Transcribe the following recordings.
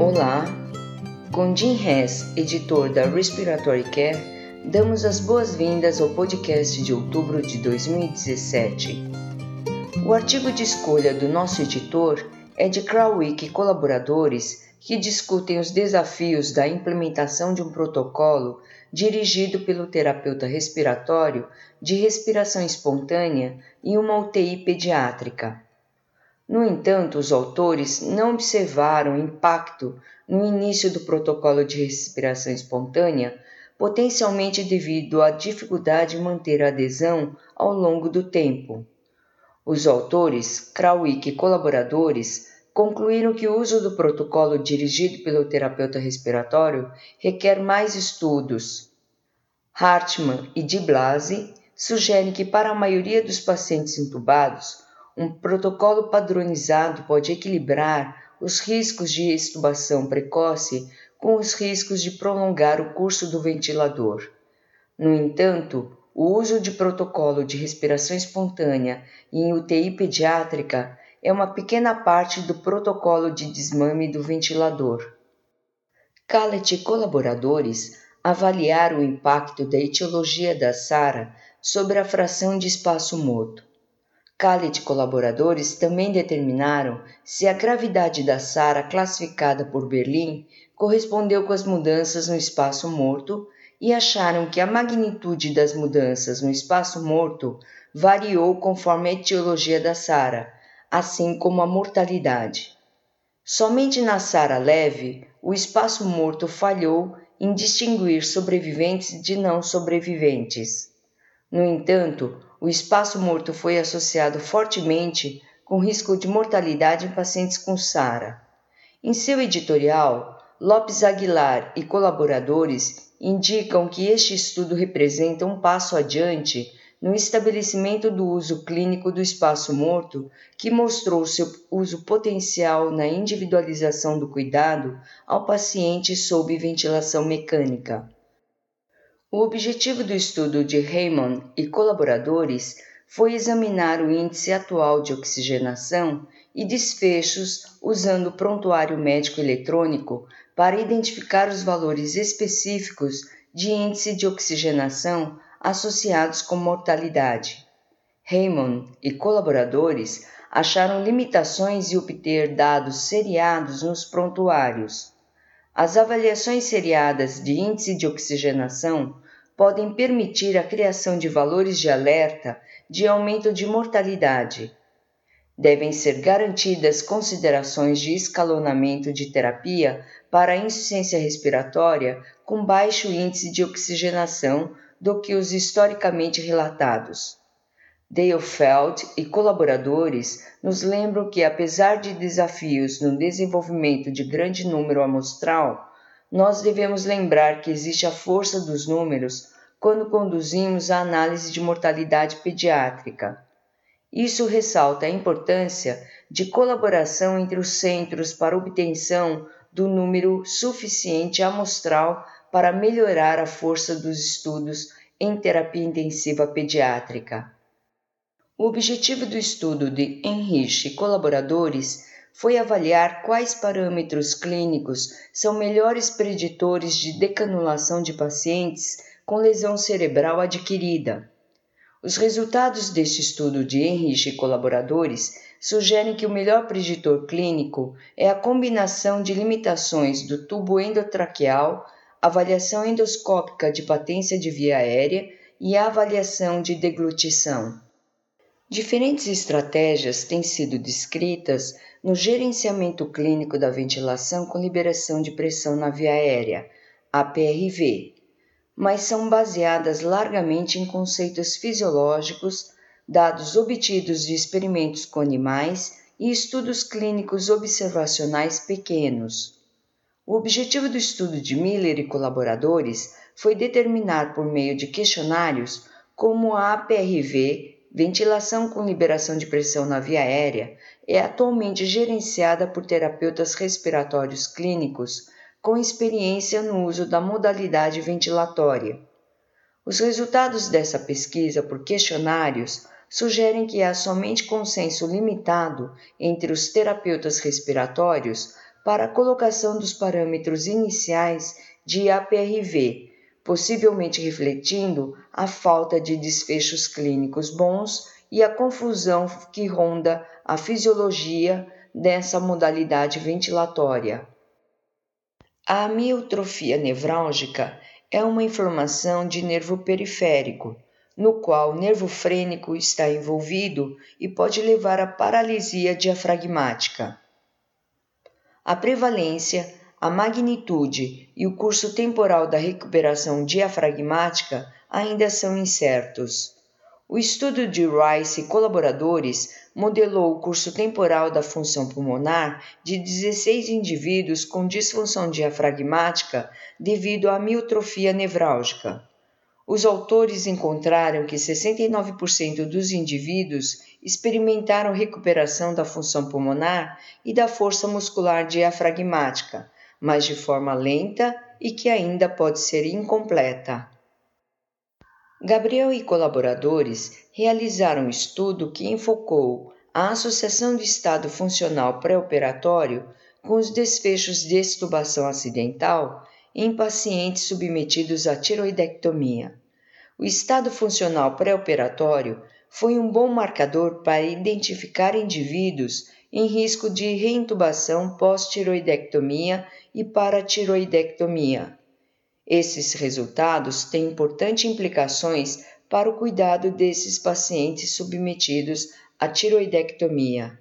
Olá, com Jim Hess, editor da Respiratory Care, damos as boas-vindas ao podcast de outubro de 2017. O artigo de escolha do nosso editor é de Krawick e colaboradores que discutem os desafios da implementação de um protocolo dirigido pelo terapeuta respiratório de respiração espontânea em uma UTI pediátrica. No entanto, os autores não observaram impacto no início do protocolo de respiração espontânea, potencialmente devido à dificuldade de manter a adesão ao longo do tempo. Os autores, Krawick e colaboradores, concluíram que o uso do protocolo dirigido pelo terapeuta respiratório requer mais estudos. Hartmann e Di Blasi sugerem que para a maioria dos pacientes intubados, um protocolo padronizado pode equilibrar os riscos de extubação precoce com os riscos de prolongar o curso do ventilador. No entanto, o uso de protocolo de respiração espontânea em UTI pediátrica é uma pequena parte do protocolo de desmame do ventilador. Callet e colaboradores avaliaram o impacto da etiologia da SARA sobre a fração de espaço morto. Callet e colaboradores também determinaram se a gravidade da SARA classificada por Berlim correspondeu com as mudanças no espaço morto e acharam que a magnitude das mudanças no espaço morto variou conforme a etiologia da SARA, assim como a mortalidade. Somente na Sara leve, o espaço morto falhou em distinguir sobreviventes de não sobreviventes. No entanto, o espaço morto foi associado fortemente com risco de mortalidade em pacientes com SARA. Em seu editorial, Lopes Aguilar e colaboradores indicam que este estudo representa um passo adiante no estabelecimento do uso clínico do espaço morto, que mostrou seu uso potencial na individualização do cuidado ao paciente sob ventilação mecânica. O objetivo do estudo de Raymond e colaboradores foi examinar o índice atual de oxigenação e desfechos usando o prontuário médico eletrônico para identificar os valores específicos de índice de oxigenação associados com mortalidade. Raymond e colaboradores acharam limitações em obter dados seriados nos prontuários. As avaliações seriadas de índice de oxigenação podem permitir a criação de valores de alerta de aumento de mortalidade. Devem ser garantidas considerações de escalonamento de terapia para insuficiência respiratória com baixo índice de oxigenação do que os historicamente relatados. Dale e colaboradores nos lembram que, apesar de desafios no desenvolvimento de grande número amostral, nós devemos lembrar que existe a força dos números quando conduzimos a análise de mortalidade pediátrica. Isso ressalta a importância de colaboração entre os centros para obtenção do número suficiente amostral para melhorar a força dos estudos em terapia intensiva pediátrica. O objetivo do estudo de Henrich e colaboradores foi avaliar quais parâmetros clínicos são melhores preditores de decanulação de pacientes com lesão cerebral adquirida. Os resultados deste estudo de Henrich e colaboradores sugerem que o melhor preditor clínico é a combinação de limitações do tubo endotraqueal avaliação endoscópica de patência de via aérea e avaliação de deglutição. Diferentes estratégias têm sido descritas no gerenciamento clínico da ventilação com liberação de pressão na via aérea, APRV, mas são baseadas largamente em conceitos fisiológicos, dados obtidos de experimentos com animais e estudos clínicos observacionais pequenos. O objetivo do estudo de Miller e colaboradores foi determinar por meio de questionários como a APRV, ventilação com liberação de pressão na via aérea, é atualmente gerenciada por terapeutas respiratórios clínicos com experiência no uso da modalidade ventilatória. Os resultados dessa pesquisa por questionários sugerem que há somente consenso limitado entre os terapeutas respiratórios para a colocação dos parâmetros iniciais de APRV, possivelmente refletindo a falta de desfechos clínicos bons e a confusão que ronda a fisiologia dessa modalidade ventilatória. A amiotrofia nevrálgica é uma inflamação de nervo periférico, no qual o nervo frênico está envolvido e pode levar à paralisia diafragmática. A prevalência a magnitude e o curso temporal da recuperação diafragmática ainda são incertos. O estudo de Rice e colaboradores modelou o curso temporal da função pulmonar de 16 indivíduos com disfunção diafragmática devido à miotrofia nevrálgica. Os autores encontraram que 69% dos indivíduos experimentaram recuperação da função pulmonar e da força muscular diafragmática, mas de forma lenta e que ainda pode ser incompleta. Gabriel e colaboradores realizaram um estudo que enfocou a associação do estado funcional pré-operatório com os desfechos de extubação acidental em pacientes submetidos à tiroidectomia. O estado funcional pré-operatório foi um bom marcador para identificar indivíduos em risco de reintubação pós-tiroidectomia e paratiroidectomia. Esses resultados têm importantes implicações para o cuidado desses pacientes submetidos à tiroidectomia.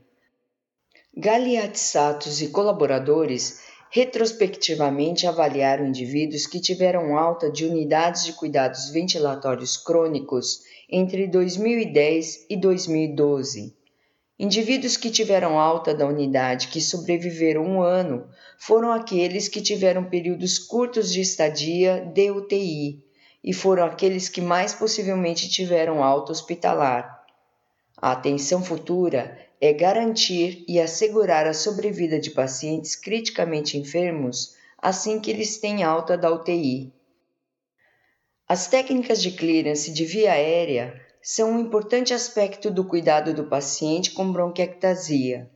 Galiatsatos e colaboradores retrospectivamente avaliaram indivíduos que tiveram alta de unidades de cuidados ventilatórios crônicos entre 2010 e 2012. Indivíduos que tiveram alta da unidade que sobreviveram um ano foram aqueles que tiveram períodos curtos de estadia de UTI e foram aqueles que mais possivelmente tiveram alta hospitalar. A atenção futura é garantir e assegurar a sobrevida de pacientes criticamente enfermos assim que eles têm alta da UTI. As técnicas de clearance de via aérea são um importante aspecto do cuidado do paciente com bronquiectasia.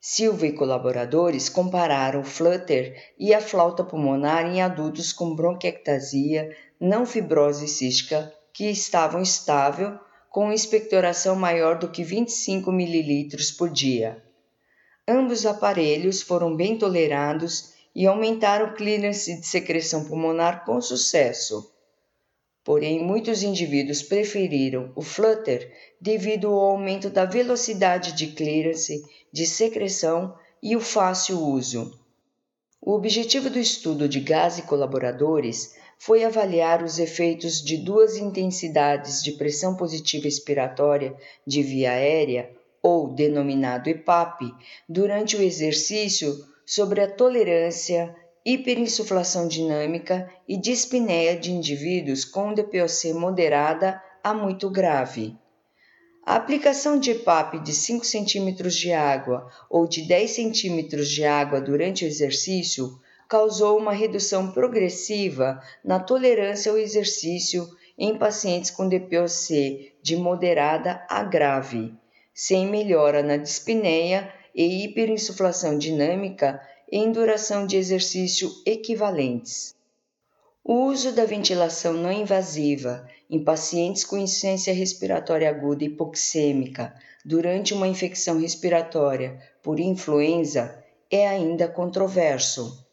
Silva e colaboradores compararam o flutter e a flauta pulmonar em adultos com bronquiectasia não fibrose cística que estavam estável com expectoração maior do que 25 ml por dia. Ambos aparelhos foram bem tolerados e aumentaram o clearance de secreção pulmonar com sucesso. Porém, muitos indivíduos preferiram o flutter devido ao aumento da velocidade de clearance, de secreção e o fácil uso. O objetivo do estudo de gás e colaboradores foi avaliar os efeitos de duas intensidades de pressão positiva expiratória de via aérea, ou denominado EPAP, durante o exercício sobre a tolerância hiperinsuflação dinâmica e dispneia de indivíduos com DPOC moderada a muito grave. A aplicação de EPAP de 5 cm de água ou de 10 cm de água durante o exercício causou uma redução progressiva na tolerância ao exercício em pacientes com DPOC de moderada a grave, sem melhora na dispneia e hiperinsuflação dinâmica em duração de exercício equivalentes. O uso da ventilação não invasiva em pacientes com insuficiência respiratória aguda hipoxêmica durante uma infecção respiratória por influenza é ainda controverso.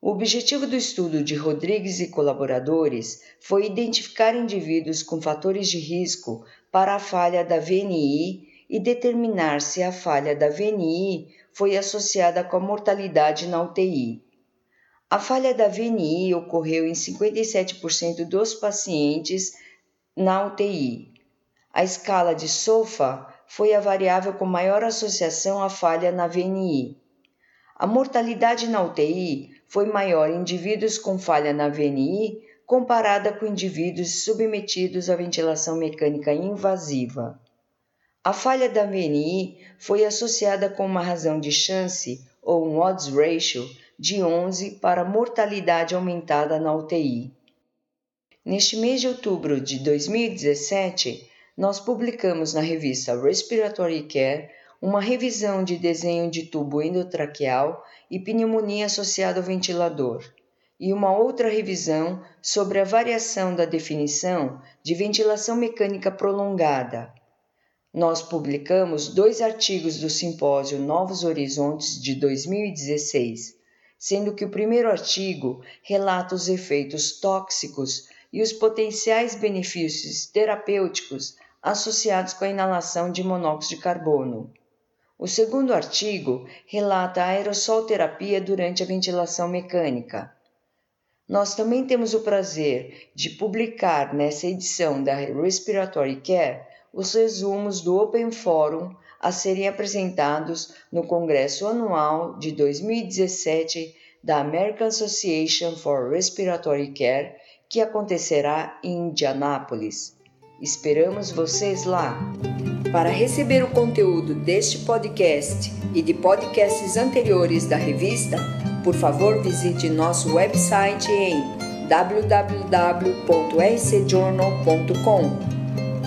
O objetivo do estudo de Rodrigues e colaboradores foi identificar indivíduos com fatores de risco para a falha da VNI e determinar se a falha da VNI foi associada com a mortalidade na UTI. A falha da VNI ocorreu em 57% dos pacientes na UTI. A escala de SOFA foi a variável com maior associação à falha na VNI. A mortalidade na UTI foi maior em indivíduos com falha na VNI comparada com indivíduos submetidos à ventilação mecânica invasiva. A falha da VNI foi associada com uma razão de chance ou um odds ratio de 11 para mortalidade aumentada na UTI. Neste mês de outubro de 2017, nós publicamos na revista Respiratory Care uma revisão de desenho de tubo endotraqueal e pneumonia associada ao ventilador, e uma outra revisão sobre a variação da definição de ventilação mecânica prolongada. Nós publicamos dois artigos do simpósio Novos Horizontes de 2016, sendo que o primeiro artigo relata os efeitos tóxicos e os potenciais benefícios terapêuticos associados com a inalação de monóxido de carbono. O segundo artigo relata a aerossol terapia durante a ventilação mecânica. Nós também temos o prazer de publicar nessa edição da Respiratory Care os resumos do Open Forum a serem apresentados no Congresso Anual de 2017 da American Association for Respiratory Care, que acontecerá em Indianápolis. Esperamos vocês lá! Para receber o conteúdo deste podcast e de podcasts anteriores da revista, por favor visite nosso website em www.rcjournal.com.